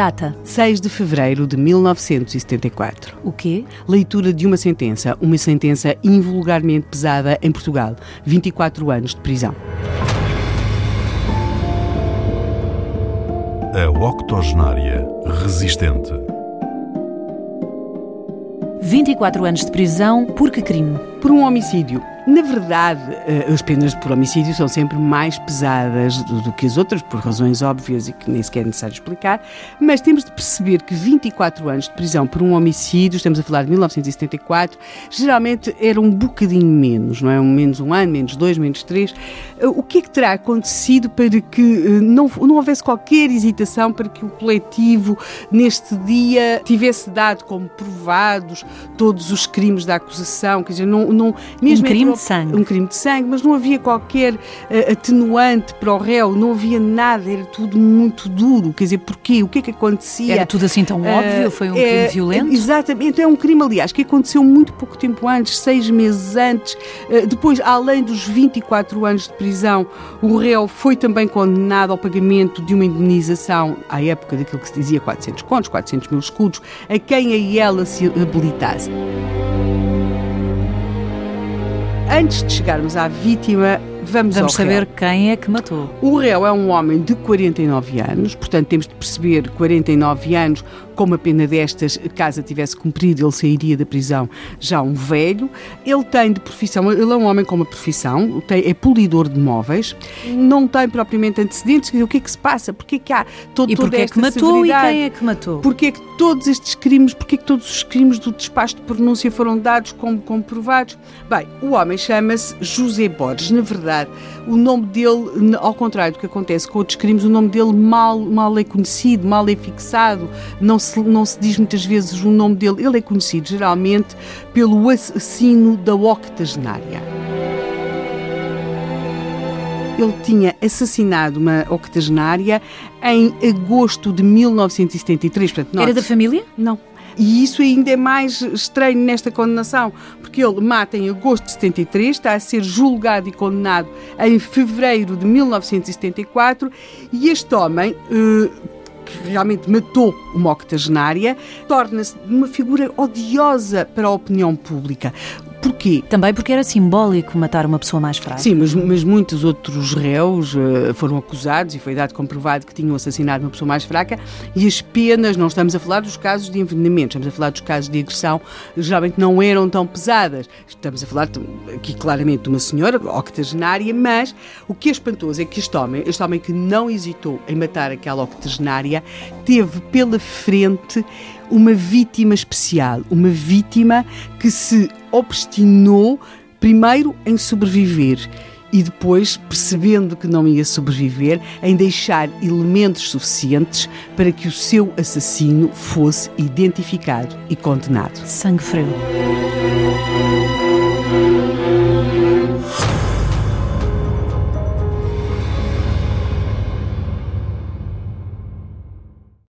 Data? 6 de fevereiro de 1974. O quê? Leitura de uma sentença, uma sentença invulgarmente pesada em Portugal. 24 anos de prisão. A octogenária resistente. 24 anos de prisão, por que crime? Por um homicídio. Na verdade, eh, as penas por homicídio são sempre mais pesadas do, do, que as outras, por razões óbvias e que nem sequer é necessário explicar, mas temos de perceber que 24 anos de prisão por um homicídio, estamos a falar de 1974, geralmente era um bocadinho menos, não é? Um, menos um ano, menos dois, menos três. Eh, o que é que terá acontecido para que eh, não, não houvesse qualquer hesitação para que o coletivo, neste dia, tivesse dado como provados todos os crimes da acusação? Quer dizer, não, não mesmo um crime sangue. Um crime de sangue, mas não havia qualquer uh, atenuante para o réu, não havia nada, era tudo muito duro. Quer dizer, porquê? O que é que acontecia? Era tudo assim tão uh, óbvio? Foi um crime eh, violento? Exatamente, é um crime, aliás, que aconteceu muito pouco tempo antes, seis meses antes. Uh, depois, além dos 24 anos de prisão, o réu foi também condenado ao pagamento de uma indemnização, à época daquilo que se dizia 400 contos, 400 mil escudos, a quem a ela se habilitasse antes de chegarmos à vítima, vamos, vamos saber réu. quem é que matou. O réu é um homem de 49 anos, portanto temos de perceber 49 anos com uma pena destas, caso a tivesse cumprido, ele sairia da prisão já um velho. Ele tem de profissão, ele é um homem com uma profissão, tem, é polidor de móveis, não tem propriamente antecedentes. O que é que se passa? Porquê que há todo, e toda é esta que matou severidade? e quem é que matou? Porquê é que todos estes crimes, porquê é que todos os crimes do despacho de pronúncia foram dados como comprovados? Bem, o homem chama-se José Borges. Na verdade, o nome dele, ao contrário do que acontece com outros crimes, o nome dele mal, mal é conhecido, mal é fixado, não se, não se diz muitas vezes o nome dele, ele é conhecido geralmente pelo assassino da octogenária. Ele tinha assassinado uma octogenária em agosto de 1973. Portanto, Era da família? Não. E isso ainda é mais estranho nesta condenação, porque ele mata em agosto de 73, está a ser julgado e condenado em fevereiro de 1974, e este homem. Uh, que realmente matou uma octogenária, torna-se uma figura odiosa para a opinião pública. Porquê? Também porque era simbólico matar uma pessoa mais fraca. Sim, mas, mas muitos outros réus uh, foram acusados e foi dado comprovado que tinham assassinado uma pessoa mais fraca e as penas, não estamos a falar dos casos de envenenamento, estamos a falar dos casos de agressão, geralmente não eram tão pesadas. Estamos a falar aqui claramente de uma senhora octogenária, mas o que é espantoso é que este homem, este homem que não hesitou em matar aquela octogenária, teve pela frente uma vítima especial, uma vítima que se obstinou primeiro em sobreviver e depois, percebendo que não ia sobreviver, em deixar elementos suficientes para que o seu assassino fosse identificado e condenado. Sangue frio.